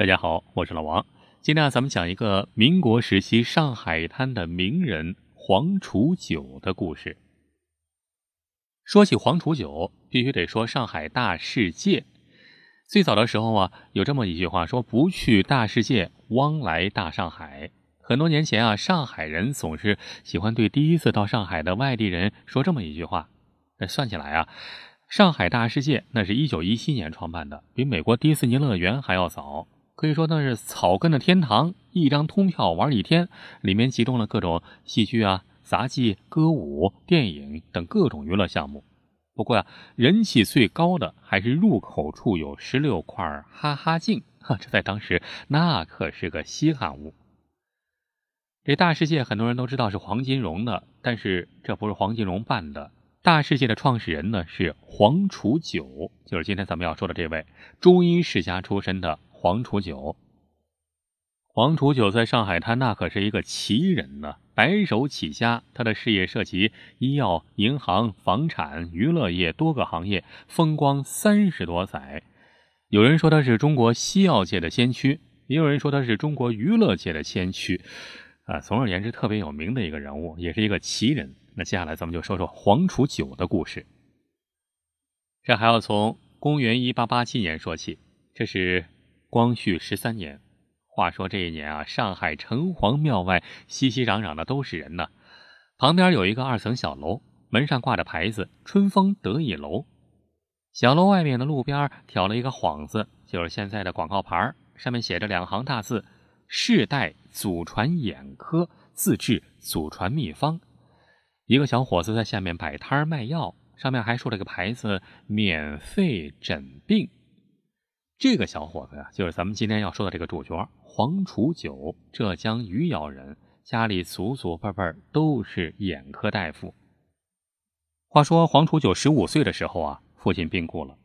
大家好，我是老王。今天啊，咱们讲一个民国时期上海滩的名人黄楚九的故事。说起黄楚九，必须得说上海大世界。最早的时候啊，有这么一句话说：“不去大世界，枉来大上海。”很多年前啊，上海人总是喜欢对第一次到上海的外地人说这么一句话。那算起来啊，上海大世界那是一九一七年创办的，比美国迪士尼乐园还要早。可以说那是草根的天堂，一张通票玩一天，里面集中了各种戏剧啊、杂技、歌舞、电影等各种娱乐项目。不过呀，人气最高的还是入口处有十六块哈哈镜，哈，这在当时那可是个稀罕物。这大世界很多人都知道是黄金荣的，但是这不是黄金荣办的。大世界的创始人呢是黄楚九，就是今天咱们要说的这位中医世家出身的。黄楚九，黄楚九在上海滩那可是一个奇人呢，白手起家，他的事业涉及医药、银行、房产、娱乐业多个行业，风光三十多载。有人说他是中国西药界的先驱，也有人说他是中国娱乐界的先驱。啊，总而言之，特别有名的一个人物，也是一个奇人。那接下来咱们就说说黄楚九的故事。这还要从公元一八八七年说起，这是。光绪十三年，话说这一年啊，上海城隍庙外熙熙攘攘的都是人呢。旁边有一个二层小楼，门上挂着牌子“春风得意楼”。小楼外面的路边挑了一个幌子，就是现在的广告牌，上面写着两行大字：“世代祖传眼科，自制祖传秘方。”一个小伙子在下面摆摊卖药，上面还竖了个牌子：“免费诊病。”这个小伙子呀，就是咱们今天要说的这个主角黄楚九，浙江余姚人，家里祖祖辈辈都是眼科大夫。话说黄楚九十五岁的时候啊，父亲病故了，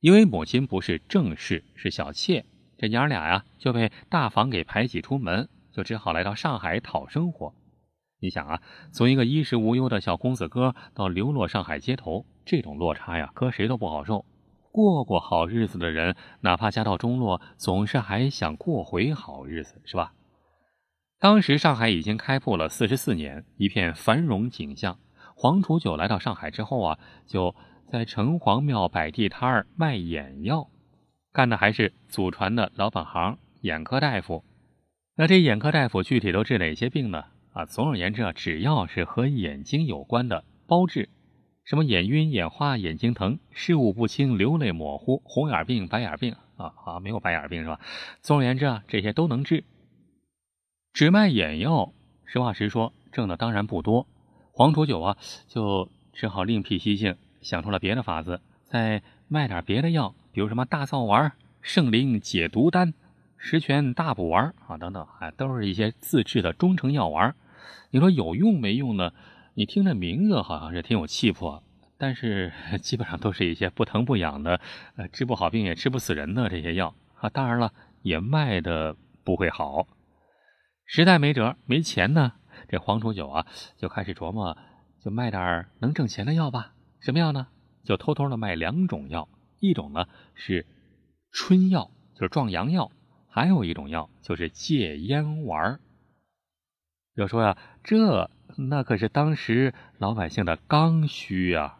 因为母亲不是正室，是小妾，这娘俩呀就被大房给排挤出门，就只好来到上海讨生活。你想啊，从一个衣食无忧的小公子哥到流落上海街头，这种落差呀，搁谁都不好受。过过好日子的人，哪怕家道中落，总是还想过回好日子，是吧？当时上海已经开埠了四十四年，一片繁荣景象。黄楚九来到上海之后啊，就在城隍庙摆地摊儿卖眼药，干的还是祖传的老本行——眼科大夫。那这眼科大夫具体都治哪些病呢？啊，总而言之啊，只要是和眼睛有关的，包治。什么眼晕、眼花、眼睛疼、视物不清、流泪模糊、红眼病、白眼病啊啊，没有白眼病是吧？总而言之啊，这些都能治。只卖眼药，实话实说，挣的当然不多。黄土九啊，就只好另辟蹊径，想出了别的法子，再卖点别的药，比如什么大灶丸、圣灵解毒丹、十全大补丸啊等等，啊，都是一些自制的中成药丸。你说有用没用呢？你听这名字好像是挺有气魄，但是 基本上都是一些不疼不痒的，呃，治不好病也治不死人的这些药啊。当然了，也卖的不会好。实在没辙没钱呢，这黄楚九啊就开始琢磨，就卖点能挣钱的药吧。什么药呢？就偷偷的卖两种药，一种呢是春药，就是壮阳药；还有一种药就是戒烟丸儿。要说呀，这。那可是当时老百姓的刚需啊！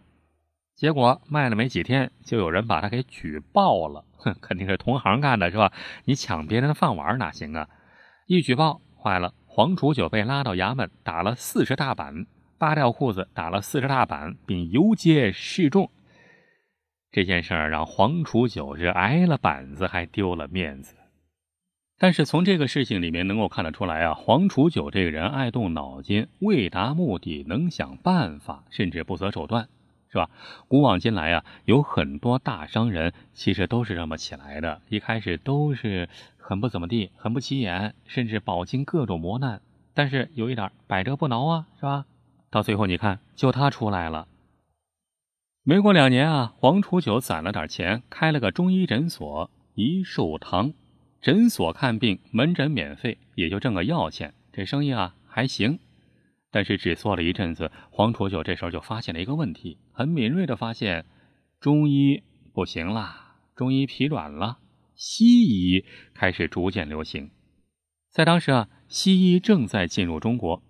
结果卖了没几天，就有人把他给举报了。哼，肯定是同行干的，是吧？你抢别人的饭碗哪行啊？一举报坏了，黄楚九被拉到衙门打了四十大板，扒掉裤子打了四十大板，并游街示众。这件事儿让黄楚九是挨了板子，还丢了面子。但是从这个事情里面能够看得出来啊，黄楚九这个人爱动脑筋，为达目的能想办法，甚至不择手段，是吧？古往今来啊，有很多大商人其实都是这么起来的，一开始都是很不怎么地，很不起眼，甚至饱经各种磨难，但是有一点百折不挠啊，是吧？到最后你看，就他出来了。没过两年啊，黄楚九攒了点钱，开了个中医诊所一寿堂。诊所看病，门诊免费，也就挣个药钱，这生意啊还行。但是只做了一阵子，黄楚九这时候就发现了一个问题，很敏锐的发现，中医不行了，中医疲软了，西医开始逐渐流行。在当时啊，西医正在进入中国。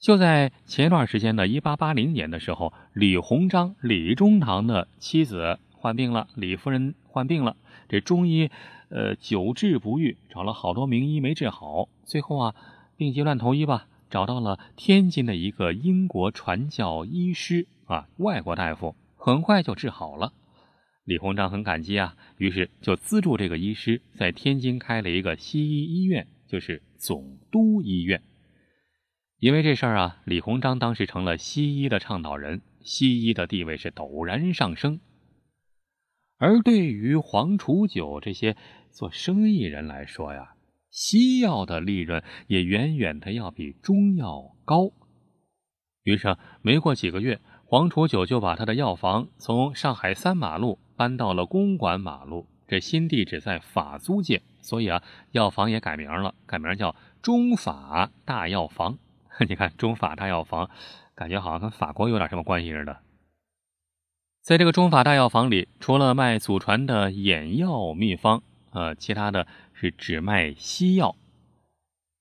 就在前段时间的一八八零年的时候，李鸿章、李中堂的妻子患病了，李夫人患病了。这中医，呃，久治不愈，找了好多名医没治好。最后啊，病急乱投医吧，找到了天津的一个英国传教医师啊，外国大夫，很快就治好了。李鸿章很感激啊，于是就资助这个医师在天津开了一个西医医院。就是总督医院，因为这事儿啊，李鸿章当时成了西医的倡导人，西医的地位是陡然上升。而对于黄楚九这些做生意人来说呀，西药的利润也远远的要比中药高。于是没过几个月，黄楚九就把他的药房从上海三马路搬到了公馆马路。这新地址在法租界，所以啊，药房也改名了，改名叫中法大药房。你看，中法大药房，感觉好像跟法国有点什么关系似的。在这个中法大药房里，除了卖祖传的眼药秘方，呃，其他的是只卖西药。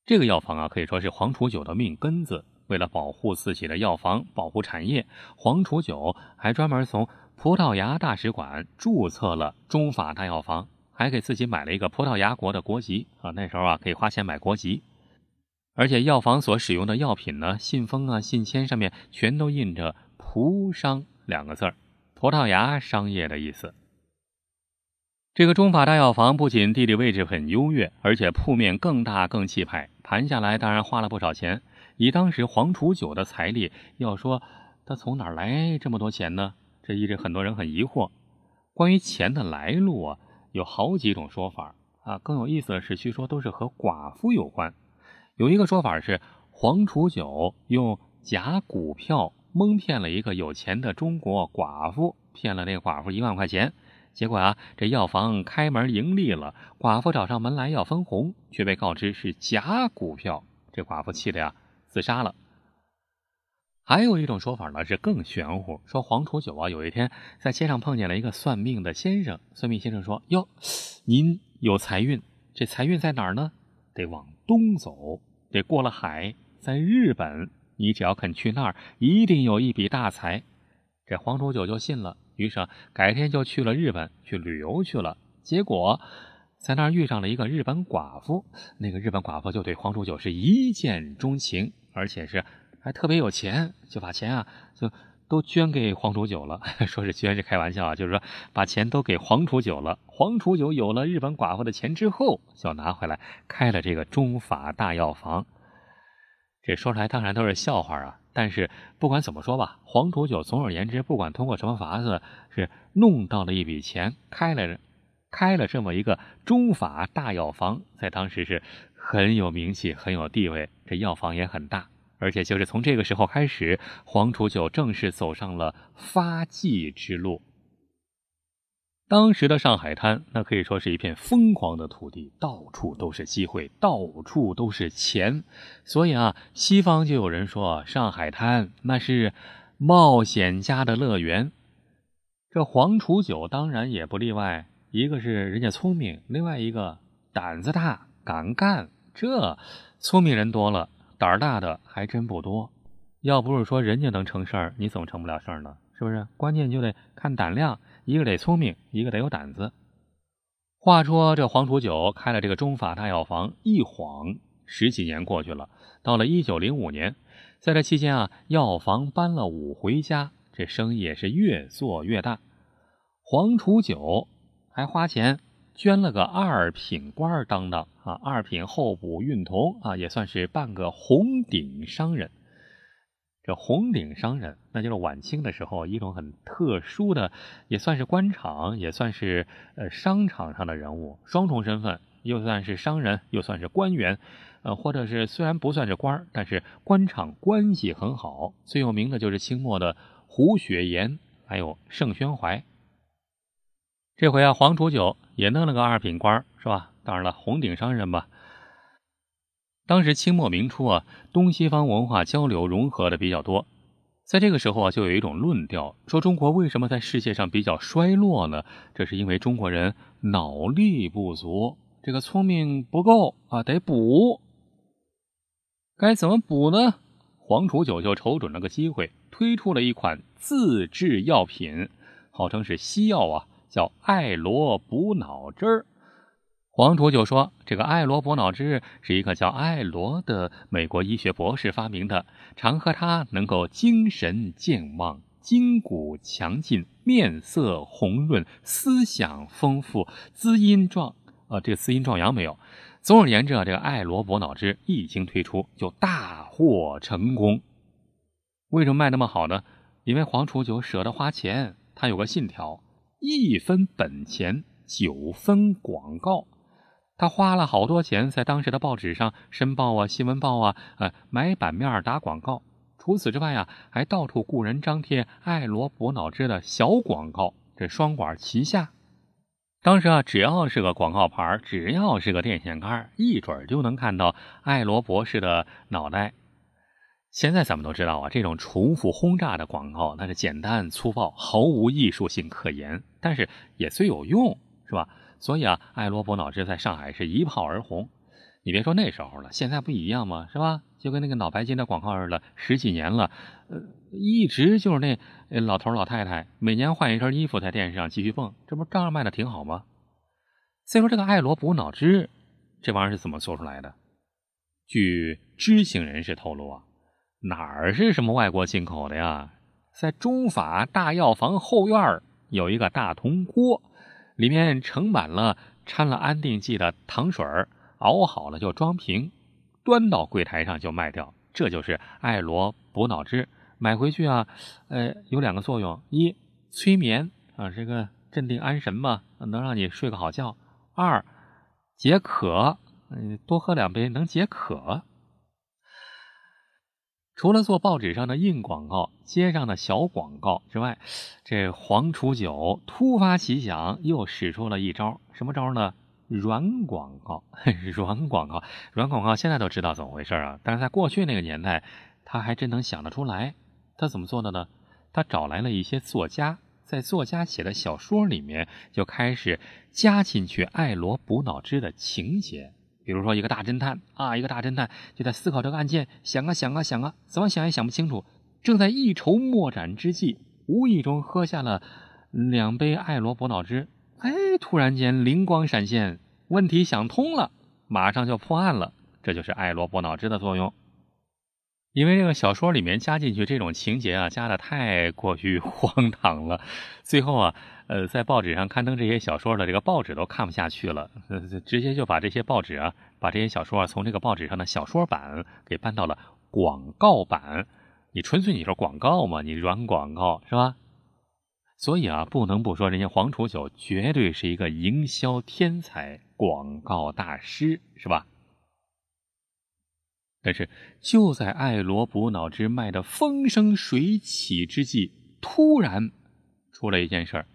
这个药房啊，可以说是黄楚九的命根子。为了保护自己的药房，保护产业，黄楚九还专门从。葡萄牙大使馆注册了中法大药房，还给自己买了一个葡萄牙国的国籍啊！那时候啊，可以花钱买国籍，而且药房所使用的药品呢，信封啊、信签上面全都印着“葡商”两个字儿，葡萄牙商业的意思。这个中法大药房不仅地理位置很优越，而且铺面更大更气派，盘下来当然花了不少钱。以当时黄楚九的财力，要说他从哪儿来这么多钱呢？这一直很多人很疑惑，关于钱的来路啊，有好几种说法啊。更有意思的是，据说都是和寡妇有关。有一个说法是，黄楚九用假股票蒙骗了一个有钱的中国寡妇，骗了那寡妇一万块钱。结果啊，这药房开门盈利了，寡妇找上门来要分红，却被告知是假股票，这寡妇气的呀，自杀了。还有一种说法呢，是更玄乎，说黄楚九啊，有一天在街上碰见了一个算命的先生。算命先生说：“哟，您有财运，这财运在哪儿呢？得往东走，得过了海，在日本。你只要肯去那儿，一定有一笔大财。”这黄楚九就信了，于是改天就去了日本去旅游去了。结果在那儿遇上了一个日本寡妇，那个日本寡妇就对黄楚九是一见钟情，而且是。还特别有钱，就把钱啊，就都捐给黄楚九了。说是捐是开玩笑啊，就是说把钱都给黄楚九了。黄楚九有了日本寡妇的钱之后，就拿回来开了这个中法大药房。这说出来当然都是笑话啊，但是不管怎么说吧，黄楚九总而言之，不管通过什么法子，是弄到了一笔钱，开了开了这么一个中法大药房，在当时是很有名气、很有地位，这药房也很大。而且就是从这个时候开始，黄楚九正式走上了发迹之路。当时的上海滩，那可以说是一片疯狂的土地，到处都是机会，到处都是钱。所以啊，西方就有人说，上海滩那是冒险家的乐园。这黄楚九当然也不例外，一个是人家聪明，另外一个胆子大，敢干。这聪明人多了。胆儿大的还真不多，要不是说人家能成事儿，你怎么成不了事儿呢？是不是？关键就得看胆量，一个得聪明，一个得有胆子。话说这黄楚九开了这个中法大药房，一晃十几年过去了。到了一九零五年，在这期间啊，药房搬了五回家，这生意也是越做越大。黄楚九还花钱。捐了个二品官当当啊，二品候补运同啊，也算是半个红顶商人。这红顶商人，那就是晚清的时候一种很特殊的，也算是官场，也算是呃商场上的人物，双重身份，又算是商人，又算是官员，呃，或者是虽然不算是官但是官场关系很好。最有名的就是清末的胡雪岩，还有盛宣怀。这回啊，黄楚九也弄了个二品官，是吧？当然了，红顶商人吧。当时清末明初啊，东西方文化交流融合的比较多，在这个时候啊，就有一种论调说，中国为什么在世界上比较衰落呢？这是因为中国人脑力不足，这个聪明不够啊，得补。该怎么补呢？黄楚九就瞅准了个机会，推出了一款自制药品，号称是西药啊，叫艾罗补脑汁儿。黄楚九说：“这个艾罗补脑汁是一个叫艾罗的美国医学博士发明的，常喝它能够精神健忘、筋骨强劲、面色红润、思想丰富、滋阴壮……啊，这个滋阴壮阳没有？总而言之啊，这个艾罗补脑汁一经推出就大获成功。为什么卖那么好呢？因为黄楚九舍得花钱，他有个信条：一分本钱，九分广告。”他花了好多钱在当时的报纸上、申报啊、新闻报啊，呃，买版面打广告。除此之外啊，还到处雇人张贴艾罗补脑汁的小广告，这双管齐下。当时啊，只要是个广告牌，只要是个电线杆，一准就能看到艾罗博士的脑袋。现在咱们都知道啊，这种重复轰炸的广告那是简单粗暴，毫无艺术性可言，但是也虽有用，是吧？所以啊，艾罗补脑汁在上海是一炮而红。你别说那时候了，现在不一样吗？是吧？就跟那个脑白金的广告似的，十几年了，呃，一直就是那老头老太太每年换一身衣服在电视上继续蹦，这不照样卖的挺好吗？所以说这个艾罗补脑汁这玩意儿是怎么做出来的？据知情人士透露啊，哪儿是什么外国进口的呀？在中法大药房后院有一个大铜锅。里面盛满了掺了安定剂的糖水熬好了就装瓶，端到柜台上就卖掉。这就是艾罗补脑汁。买回去啊，呃，有两个作用：一，催眠啊，这个镇定安神嘛，能让你睡个好觉；二，解渴，嗯，多喝两杯能解渴。除了做报纸上的硬广告、街上的小广告之外，这黄楚九突发奇想，又使出了一招。什么招呢？软广告。软广告，软广告，现在都知道怎么回事啊！但是在过去那个年代，他还真能想得出来。他怎么做的呢？他找来了一些作家，在作家写的小说里面就开始加进去爱罗补脑汁的情节。比如说，一个大侦探啊，一个大侦探就在思考这个案件，想啊想啊想啊，怎么想也想不清楚。正在一筹莫展之际，无意中喝下了两杯艾罗伯脑汁，哎，突然间灵光闪现，问题想通了，马上就破案了。这就是艾罗伯脑汁的作用。因为这个小说里面加进去这种情节啊，加的太过于 荒唐了，最后啊，呃，在报纸上刊登这些小说的这个报纸都看不下去了，直接就把这些报纸啊，把这些小说啊从这个报纸上的小说版给搬到了广告版。你纯粹你说广告嘛，你软广告是吧？所以啊，不能不说人家黄楚九绝对是一个营销天才、广告大师，是吧？但是就在艾罗补脑汁卖的风生水起之际，突然出了一件事儿，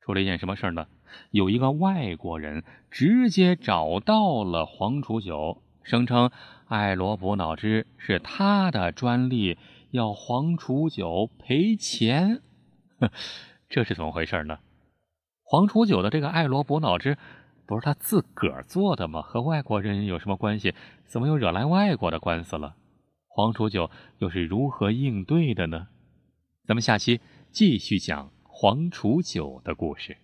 出了一件什么事儿呢？有一个外国人直接找到了黄楚九，声称艾罗补脑汁是他的专利，要黄楚九赔钱。这是怎么回事呢？黄楚九的这个艾罗补脑汁。不是他自个儿做的吗？和外国人有什么关系？怎么又惹来外国的官司了？黄楚九又是如何应对的呢？咱们下期继续讲黄楚九的故事。